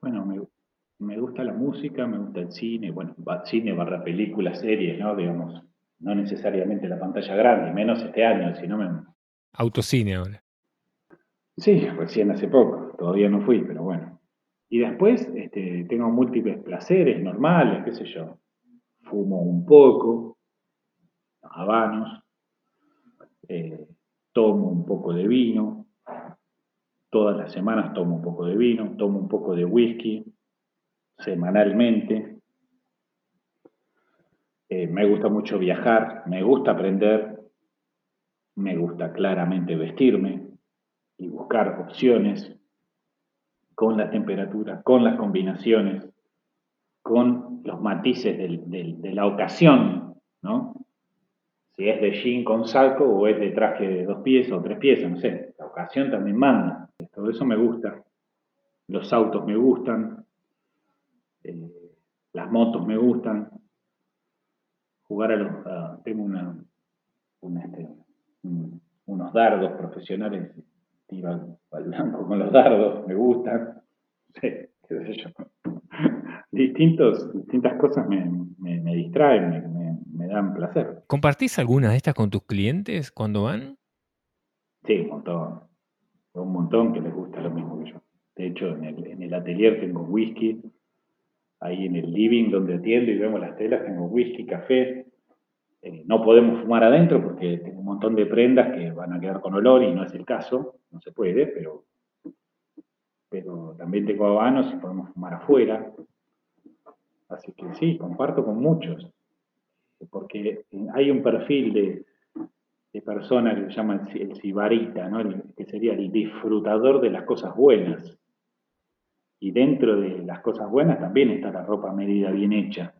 Bueno, me, me gusta la música, me gusta el cine, bueno, cine barra películas, series, ¿no? Digamos, no necesariamente la pantalla grande, menos este año, si no me... Autocine ahora. Sí, recién hace poco, todavía no fui, pero bueno. Y después este, tengo múltiples placeres normales, qué sé yo. Fumo un poco, habanos, eh, tomo un poco de vino, todas las semanas tomo un poco de vino, tomo un poco de whisky semanalmente. Eh, me gusta mucho viajar, me gusta aprender, me gusta claramente vestirme y buscar opciones con la temperatura, con las combinaciones, con los matices de la ocasión, ¿no? Si es de jean con saco o es de traje de dos piezas o tres piezas, no sé, la ocasión también manda. Todo eso me gusta. Los autos me gustan, eh, las motos me gustan, jugar a los... tengo una, este, unos dardos profesionales tiro al, blanco con los dardos, me gustan, [laughs] sí, qué sé yo. Distintos, distintas cosas me, me, distraen, me, dan placer. ¿Compartís alguna de estas con tus clientes cuando van? Sí, un montón. Un montón que les gusta lo mismo que yo. De hecho, en el, en el atelier tengo whisky, ahí en el living donde atiendo y vemos las telas, tengo whisky, café, eh, no podemos fumar adentro porque tengo un montón de prendas que van a quedar con olor y no es el caso, no se puede, pero, pero también tengo habanos y podemos fumar afuera. Así que sí, comparto con muchos, porque hay un perfil de, de persona que se llama el, sibarita, ¿no? que sería el disfrutador de las cosas buenas. Y dentro de las cosas buenas también está la ropa medida bien hecha.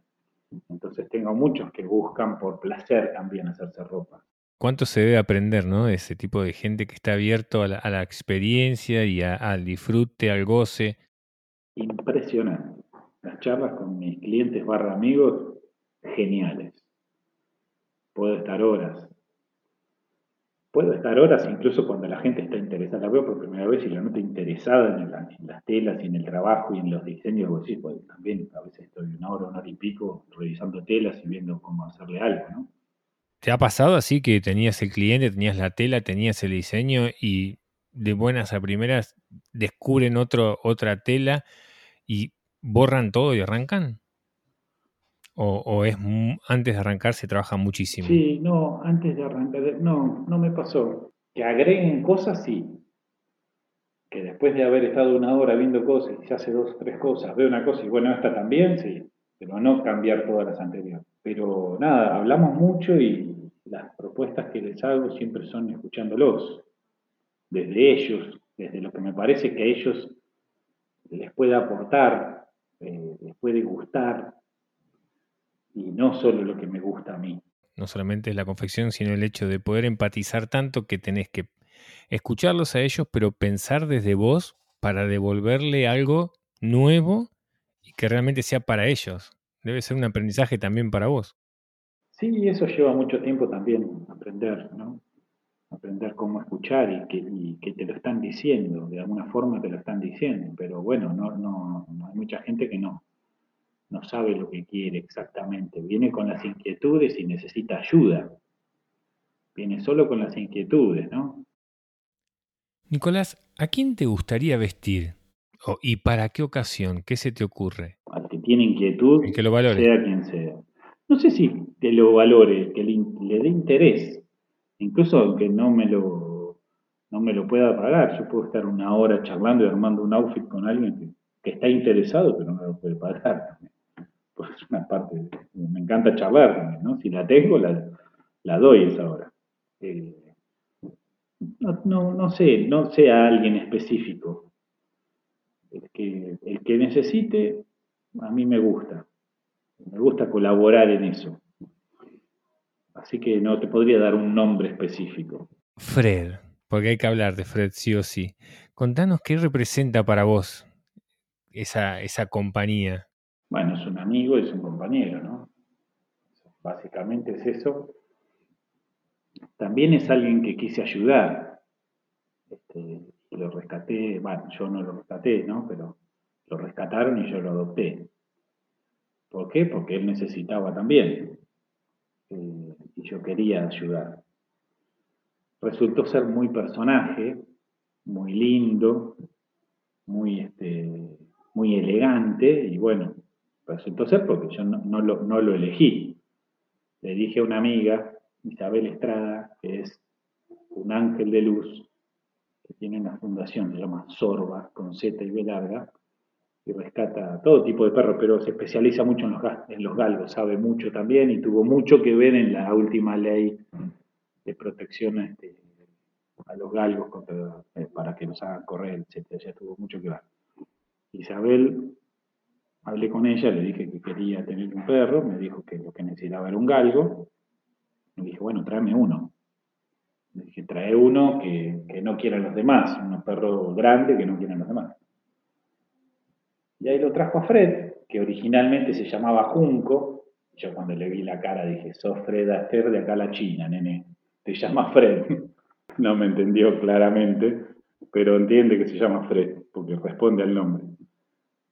Entonces tengo muchos que buscan por placer también hacerse ropa. ¿Cuánto se debe aprender, ¿no? De ese tipo de gente que está abierto a la, experiencia y al disfrute, al goce. Impresionante. Las charlas con mis clientes barra amigos, geniales. Puedo estar horas Puedo estar horas incluso cuando la gente está interesada, la veo por primera vez y la noto interesada en, las telas y en el trabajo y en los diseños, pues también a veces estoy una hora, una hora y pico revisando telas y viendo cómo hacerle algo, ¿no? ¿Te ha pasado así que tenías el cliente, tenías la tela, tenías el diseño y de buenas a primeras descubren otro, otra tela y borran todo y arrancan? ¿O, es antes de arrancar se trabaja muchísimo? Sí, no, antes de arrancar, no, no me pasó. Que agreguen cosas, sí. Que después de haber estado una hora viendo cosas y se hace dos o tres cosas, veo una cosa y bueno, esta también, sí. Pero no cambiar todas las anteriores. Pero nada, hablamos mucho y las, propuestas que les hago siempre son escuchándolos, desde ellos, desde lo que me parece que a ellos les puede aportar, eh, les puede gustar, y no solo lo que me gusta a mí. No solamente es la confección, sino el hecho de poder empatizar tanto que tenés que escucharlos a ellos, pero pensar desde vos para devolverle algo nuevo y que realmente sea para ellos. Debe ser un aprendizaje también para vos. Sí, eso lleva mucho tiempo también aprender, ¿no? Aprender cómo escuchar y que, que te lo están diciendo, de alguna forma te lo están diciendo, pero bueno, no, no, hay mucha gente que no, no sabe lo que quiere exactamente, viene con las inquietudes y necesita ayuda, viene solo con las inquietudes, ¿no? Nicolás, ¿a quién te gustaría vestir? ¿Y para qué ocasión? ¿Qué se te ocurre? Al que tiene inquietud, que lo valore. sea quien sea. No sé si que lo valore, que le, dé interés, incluso aunque no me lo no me lo pueda pagar. Yo puedo estar una hora charlando y armando un outfit con alguien que, está interesado, pero no me lo puede pagar. Pues es una parte, me encanta charlar también, ¿no? Si la tengo, la, la doy esa hora. Eh, no, no, no sé, no sea alguien específico. El que, el que necesite, a mí me gusta. Me gusta colaborar en eso. Así que no te podría dar un nombre específico. Fred, porque hay que hablar de Fred sí o sí. Contanos qué representa para vos esa, esa compañía. Bueno, es un amigo, es un compañero, ¿no? Básicamente es eso. También es alguien que quise ayudar. Este, lo rescaté, bueno, yo no lo rescaté, ¿no? Pero lo rescataron y yo lo adopté. ¿Por qué? Porque él necesitaba también. Eh, y yo quería ayudar. Resultó ser muy personaje, muy lindo, muy, este, muy elegante y bueno, resultó ser porque yo no, lo, no lo elegí. Le dije a una amiga, Isabel Estrada, que es un ángel de luz, que tiene una fundación, se llama Sorba, con Z y B larga, y rescata todo tipo de perros, pero se especializa mucho en los, en los galgos, sabe mucho también y tuvo mucho que ver en la última ley de protección este, a los galgos eh, para que los hagan correr, etc. Ya tuvo mucho que ver. Isabel, hablé con ella, le dije que quería tener un perro, me dijo que lo que necesitaba era un galgo. Me dije, bueno, tráeme uno. Le dije, trae uno que, que no quieran los demás, un perro grande que no quieran los demás. Y ahí lo trajo a Fred, que originalmente se llamaba Junco. Yo cuando le vi la cara dije, sos Fred Aster de acá a la China, nene. Te llama Fred. [laughs] no me entendió claramente, pero entiende que se llama Fred, porque responde al nombre.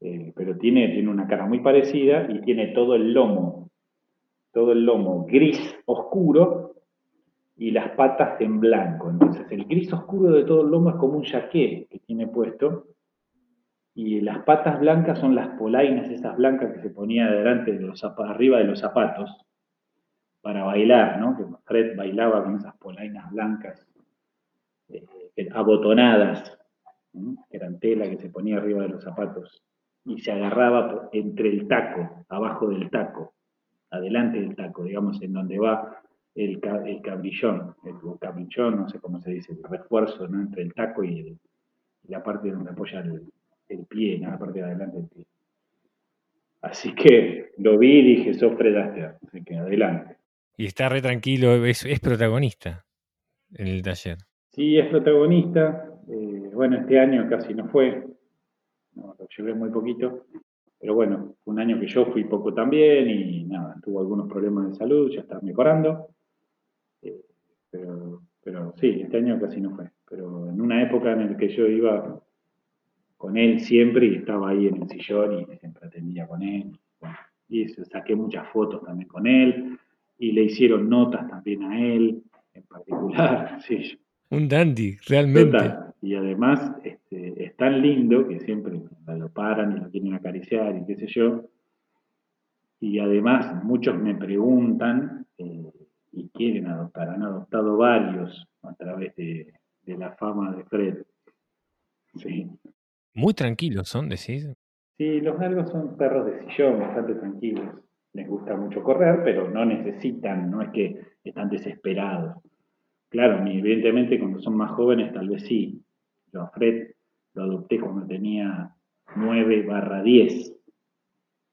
Eh, pero tiene, tiene una cara muy parecida y tiene todo el lomo, todo el lomo gris oscuro y las patas en blanco. Entonces el gris oscuro de todo el lomo es como un jaqué que tiene puesto y las patas blancas son las polainas, esas blancas que se ponía delante de los arriba de los zapatos para bailar, ¿no? Que Fred bailaba con esas polainas blancas eh, abotonadas, que eran tela que se ponía arriba de los zapatos y se agarraba entre el taco, abajo del taco, adelante del taco, digamos, en donde va el, el cabrillón, el cabrillón, no sé cómo se dice, el refuerzo ¿no? entre el taco y, la parte donde apoya el, el pie, en la parte de adelante del pie. Así que lo vi y dije, sos Fred Astaire, así que adelante. Y está re tranquilo, es, protagonista en el taller. Sí, es protagonista. Eh, bueno, este año casi no fue, lo llevé muy poquito, pero bueno, un año que yo fui poco también y nada, tuvo algunos problemas de salud, ya está mejorando. Eh, pero, pero sí, este año casi no fue. Pero en una época en la que yo iba con él siempre y estaba ahí en el sillón y siempre atendía con él. y saqué muchas fotos también con él y le hicieron notas también a él en particular. [laughs] Sí. Un dandy, realmente. Y además este, es tan lindo que siempre lo paran y lo quieren acariciar y qué sé yo. Y además muchos me preguntan eh, y quieren adoptar. Han adoptado varios a través de, de la fama de Fred. Sí. Muy tranquilos son, decís. Sí, los galgos son perros de sillón, bastante tranquilos. les gusta mucho correr, pero no necesitan, no es que están desesperados. Claro, evidentemente cuando son más jóvenes tal vez sí. Yo a Fred lo adopté cuando tenía 9 barra 10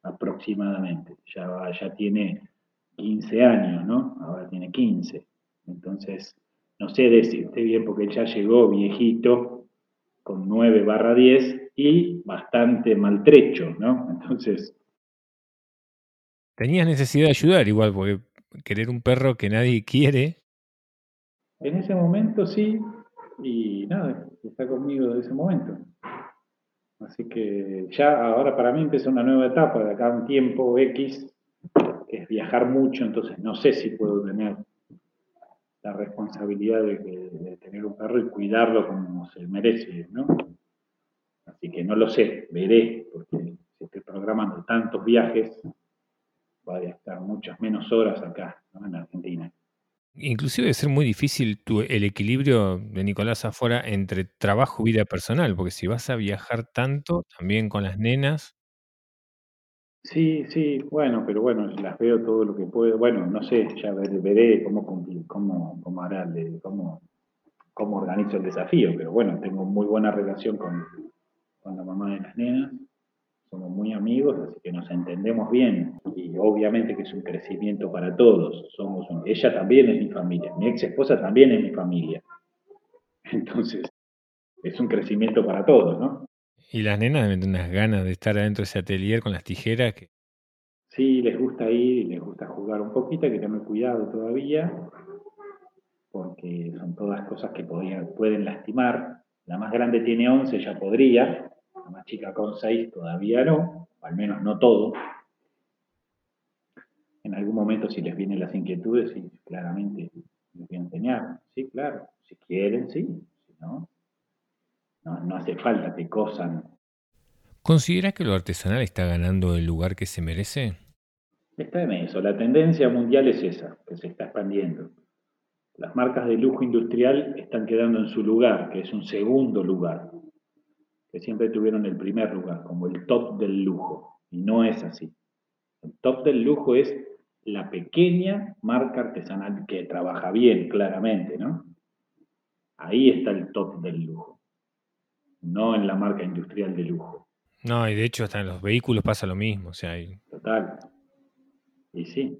aproximadamente. Ya, ya tiene 15 años, ¿no? Ahora tiene 15. Entonces, no sé decirte bien porque él ya llegó viejito con 9 barra 10 y bastante maltrecho, ¿no? Entonces... Tenías necesidad de ayudar igual, porque querer un perro que nadie quiere en ese momento sí, y nada, está conmigo desde ese momento. Así que ya ahora para mí empieza una nueva etapa de acá un tiempo X, que es viajar mucho, entonces no sé si puedo tener la responsabilidad de, tener un perro y cuidarlo como se merece, ¿no? Así que no lo sé, veré, porque si estoy programando tantos viajes, va a estar muchas menos horas acá, ¿no? en Argentina. Inclusive debe ser muy difícil el equilibrio de Nicolás afuera entre trabajo y vida personal, porque si vas a viajar tanto, también con las nenas. Sí, sí, bueno, pero bueno, las veo todo lo que puedo. Bueno, no sé, ya veré, cómo, cómo, cómo hará, cómo, cómo organizo el desafío, pero bueno, tengo muy buena relación con, con la mamá de las nenas somos muy amigos, así que nos entendemos bien y obviamente que es un crecimiento para todos. Somos ella también es mi familia, mi ex esposa también es mi familia. [laughs] Entonces, es un crecimiento para todos, ¿no? Y las nenas deben tener unas ganas de estar adentro de ese atelier con las tijeras. Que... Sí, les gusta ir, les gusta jugar un poquito, hay que tener cuidado todavía, porque son todas cosas que podían, pueden lastimar. La más grande tiene 11, ya podría, la más chica con 6 todavía no, al menos no todo. En algún momento si les vienen las inquietudes, sí, claramente les voy a enseñar. Sí, claro, si quieren, sí, si no, no, hace falta que cosan. ¿Considera que lo artesanal está ganando el lugar que se merece? Está en eso, la tendencia mundial es esa, que se está expandiendo. Las marcas de lujo industrial están quedando en su lugar, que es un segundo lugar que siempre tuvieron el primer lugar, como el top del lujo. Y no es así. El top del lujo es la pequeña marca artesanal que trabaja bien, claramente, ¿no? Ahí está el top del lujo, no en la marca industrial de lujo. No, y de hecho hasta en los vehículos pasa lo mismo, o sea, Total. Y sí.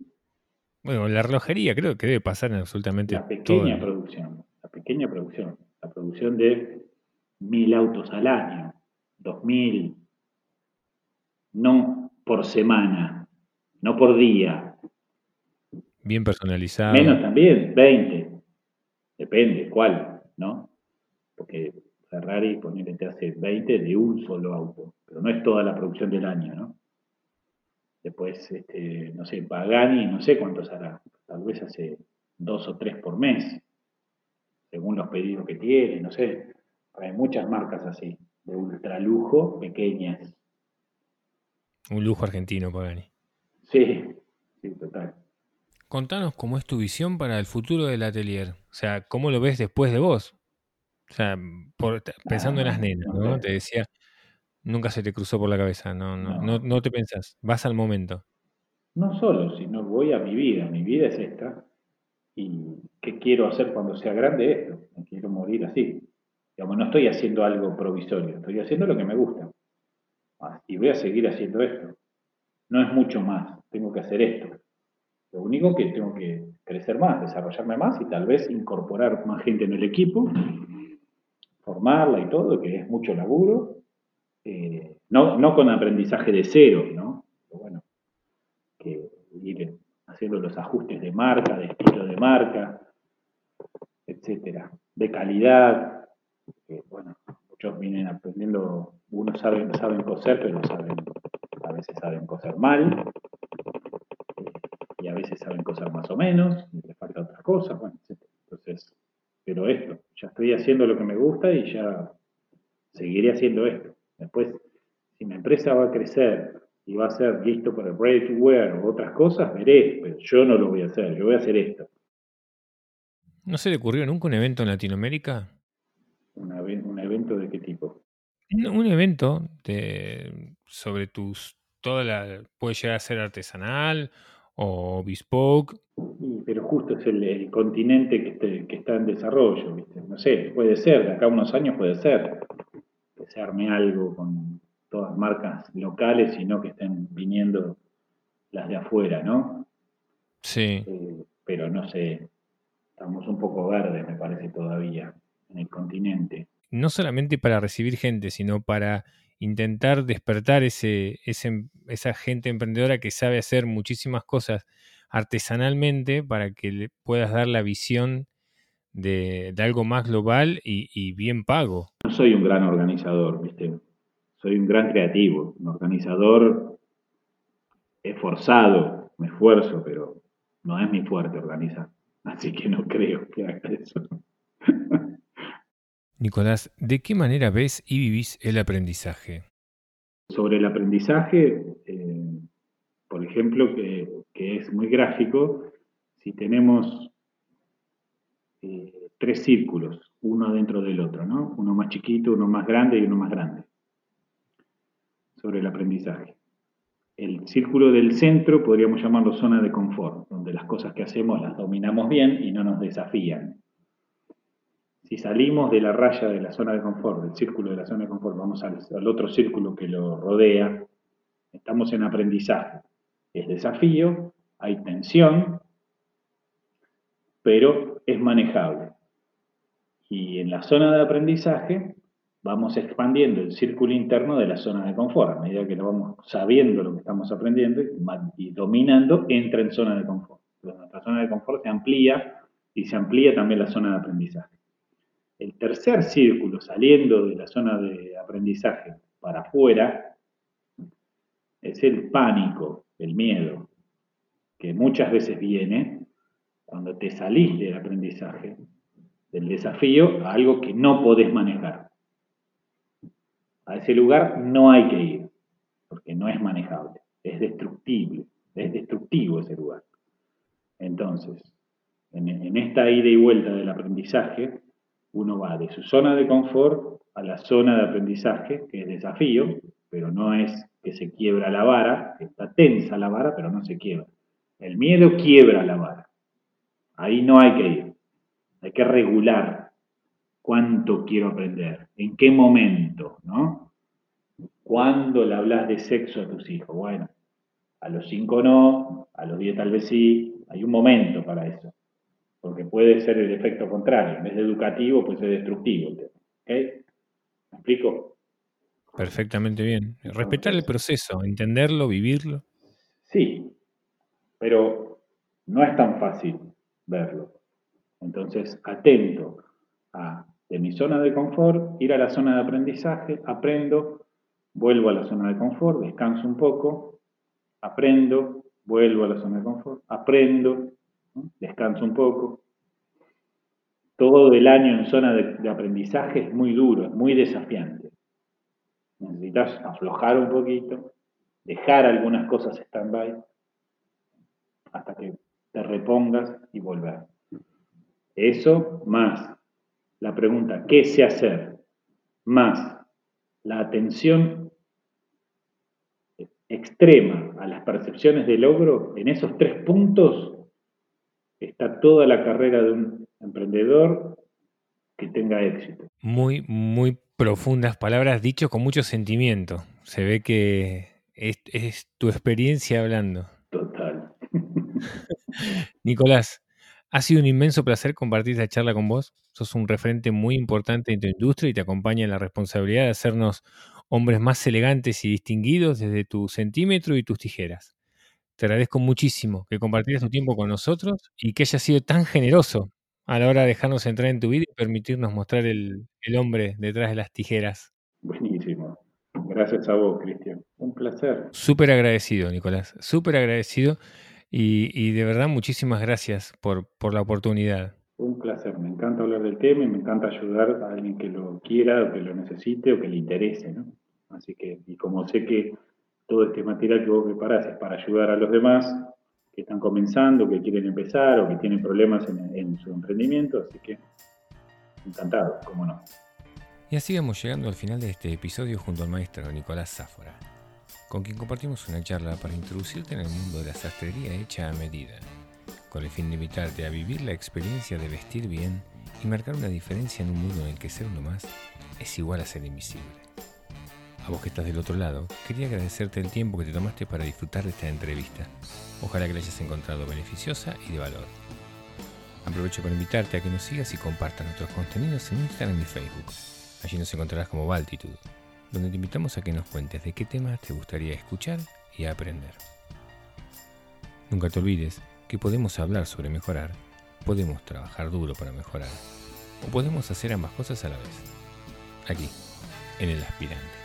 Bueno, la relojería creo que debe pasar en absolutamente La pequeña producción, la pequeña producción, la producción de mil autos al año, dos mil, no por semana, no por día. Bien personalizado. Menos también, 20. Depende cuál, ¿no? Porque Ferrari, ponele, te hace 20 de un solo auto, pero no es toda la producción del año, ¿no? Después, este, no sé, Pagani, no sé cuántos hará, tal vez hace dos o tres por mes, según los pedidos que tiene, no sé. Hay muchas marcas así, de ultralujo pequeñas. Un lujo argentino, Pagani. Sí, sí, total. Contanos cómo es tu visión para el futuro del atelier. O sea, ¿cómo lo ves después de vos? O sea, pensando en las ah, nenas, ¿no? Te decía, nunca se te cruzó por la cabeza, no, no, no, no te pensás, vas al momento. No solo, sino voy a mi vida, mi vida es esta. ¿Y qué quiero hacer cuando sea grande esto? Me quiero morir así. Digamos, no estoy haciendo algo provisorio, estoy haciendo lo que me gusta. Ah, y voy a seguir haciendo esto. No es mucho más, tengo que hacer esto. Lo único que tengo que crecer más, desarrollarme más y tal vez incorporar más gente en el equipo, formarla y todo, que es mucho laburo. Eh, no, no con aprendizaje de cero, ¿no? Pero bueno, que ir haciendo los ajustes de marca, de estilo de marca, etcétera, de calidad, bueno, muchos vienen aprendiendo, unos saben, saben coser, pero saben, a veces saben coser mal, y a veces saben coser más o menos, y les falta otra cosa, bueno, Entonces, pero esto, ya estoy haciendo lo que me gusta y ya seguiré haciendo esto. Después, si mi empresa va a crecer y va a ser listo para ready to wear o otras cosas, veré, pero yo no lo voy a hacer, yo voy a hacer esto. ¿No se le ocurrió nunca un evento en Latinoamérica ¿Un evento de qué tipo? Un evento de, sobre tus toda la, puede llegar a ser artesanal o bespoke. pero justo es el, continente que, que, está en desarrollo, ¿viste? No sé, puede ser, de acá a unos años puede ser que se arme algo con todas marcas locales y no que estén viniendo las de afuera, ¿no? Sí. Eh, pero no sé, estamos un poco verdes, me parece, todavía en el continente. No solamente para recibir gente, sino para intentar despertar ese, esa gente emprendedora que sabe hacer muchísimas cosas artesanalmente para que le puedas dar la visión de, algo más global y, y, bien pago. No soy un gran organizador, ¿viste? soy un gran creativo, un organizador esforzado, me esfuerzo, pero no es mi fuerte organizar. [laughs] Así que no creo que haga eso. [laughs] Nicolás, ¿de qué manera ves y vivís el aprendizaje? Sobre el aprendizaje, eh, por ejemplo, que, es muy gráfico, si tenemos eh, tres círculos, uno dentro del otro, ¿no? Uno más chiquito, uno más grande y uno más grande sobre el aprendizaje. El círculo del centro podríamos llamarlo zona de confort, donde las cosas que hacemos las dominamos bien y no nos desafían. Si salimos de la raya de la zona de confort, del círculo de la zona de confort, vamos al, otro círculo que lo rodea, estamos en aprendizaje. Es desafío, hay tensión, pero es manejable. Y en la zona de aprendizaje vamos expandiendo el círculo interno de la zona de confort. A medida que lo vamos sabiendo lo que estamos aprendiendo y dominando, entra en zona de confort. nuestra zona de confort se amplía y se amplía también la zona de aprendizaje. El tercer círculo, saliendo de la zona de aprendizaje para afuera, es el pánico, el miedo, que muchas veces viene cuando te salís del aprendizaje, del desafío, a algo que no podés manejar. A ese lugar no hay que ir, porque no es manejable, es destructible, es destructivo ese lugar. Entonces, en, esta ida y vuelta del aprendizaje, uno va de su zona de confort a la zona de aprendizaje, que es desafío, pero no es que se quiebra la vara, está tensa la vara, pero no se quiebra. El miedo quiebra la vara. Ahí no hay que ir. Hay que regular cuánto quiero aprender, en qué momento, ¿no? ¿Cuándo le hablas de sexo a tus hijos? Bueno, a los cinco no, a los diez tal vez sí, hay un momento para eso, porque puede ser el efecto contrario, en vez de educativo puede ser destructivo. ¿ok? ¿Me explico? Perfectamente bien. Respetar el proceso, entenderlo, vivirlo. Sí, pero no es tan fácil verlo. Entonces, atento a de mi zona de confort, ir a la zona de aprendizaje, aprendo, vuelvo a la zona de confort, descanso un poco, aprendo, vuelvo a la zona de confort, aprendo, descanso un poco. Todo el año en zona de, aprendizaje es muy duro, es muy desafiante. Necesitas aflojar un poquito, dejar algunas cosas stand-by hasta que te repongas y volver. Eso más la pregunta ¿qué sé hacer? más la atención extrema a las percepciones de logro, en esos tres puntos está toda la carrera de un emprendedor que tenga éxito. Muy, muy profundas palabras, dicho con mucho sentimiento. Se ve que es, es tu experiencia hablando. Total. [laughs] Nicolás, ha sido un inmenso placer compartir esta charla con vos. Sos un referente muy importante en tu industria y te acompaña en la responsabilidad de hacernos hombres más elegantes y distinguidos desde tu centímetro y tus tijeras. Te agradezco muchísimo que compartieras tu tiempo con nosotros y que hayas sido tan generoso a la hora de dejarnos entrar en tu vida y permitirnos mostrar el, el hombre detrás de las tijeras. Buenísimo. Gracias a vos, Cristian. Un placer. Súper agradecido, Nicolás. Súper agradecido. Y, de verdad, muchísimas gracias por, por la oportunidad. Un placer, me encanta hablar del tema y me encanta ayudar a alguien que lo quiera o que lo necesite o que le interese, ¿no? Así que, y como sé que todo este material que vos preparás es para ayudar a los demás que están comenzando, que quieren empezar o que tienen problemas en, su emprendimiento, así que encantado, cómo no. Y así vamos llegando al final de este episodio junto al maestro Nicolás Záfora. con quien compartimos una charla para introducirte en el mundo de la sastrería hecha a medida, con el fin de invitarte a vivir la experiencia de vestir bien y marcar una diferencia en un mundo en el que ser uno más es igual a ser invisible. A vos que estás del otro lado, quería agradecerte el tiempo que te tomaste para disfrutar de esta entrevista. Ojalá que la hayas encontrado beneficiosa y de valor. Aprovecho para invitarte a que nos sigas y compartas nuestros contenidos en Instagram y Facebook. Allí nos encontrarás como Valtitude, donde te invitamos a que nos cuentes de qué temas te gustaría escuchar y aprender. Nunca te olvides que podemos hablar sobre mejorar, podemos trabajar duro para mejorar, o podemos hacer ambas cosas a la vez. Aquí, en el aspirante.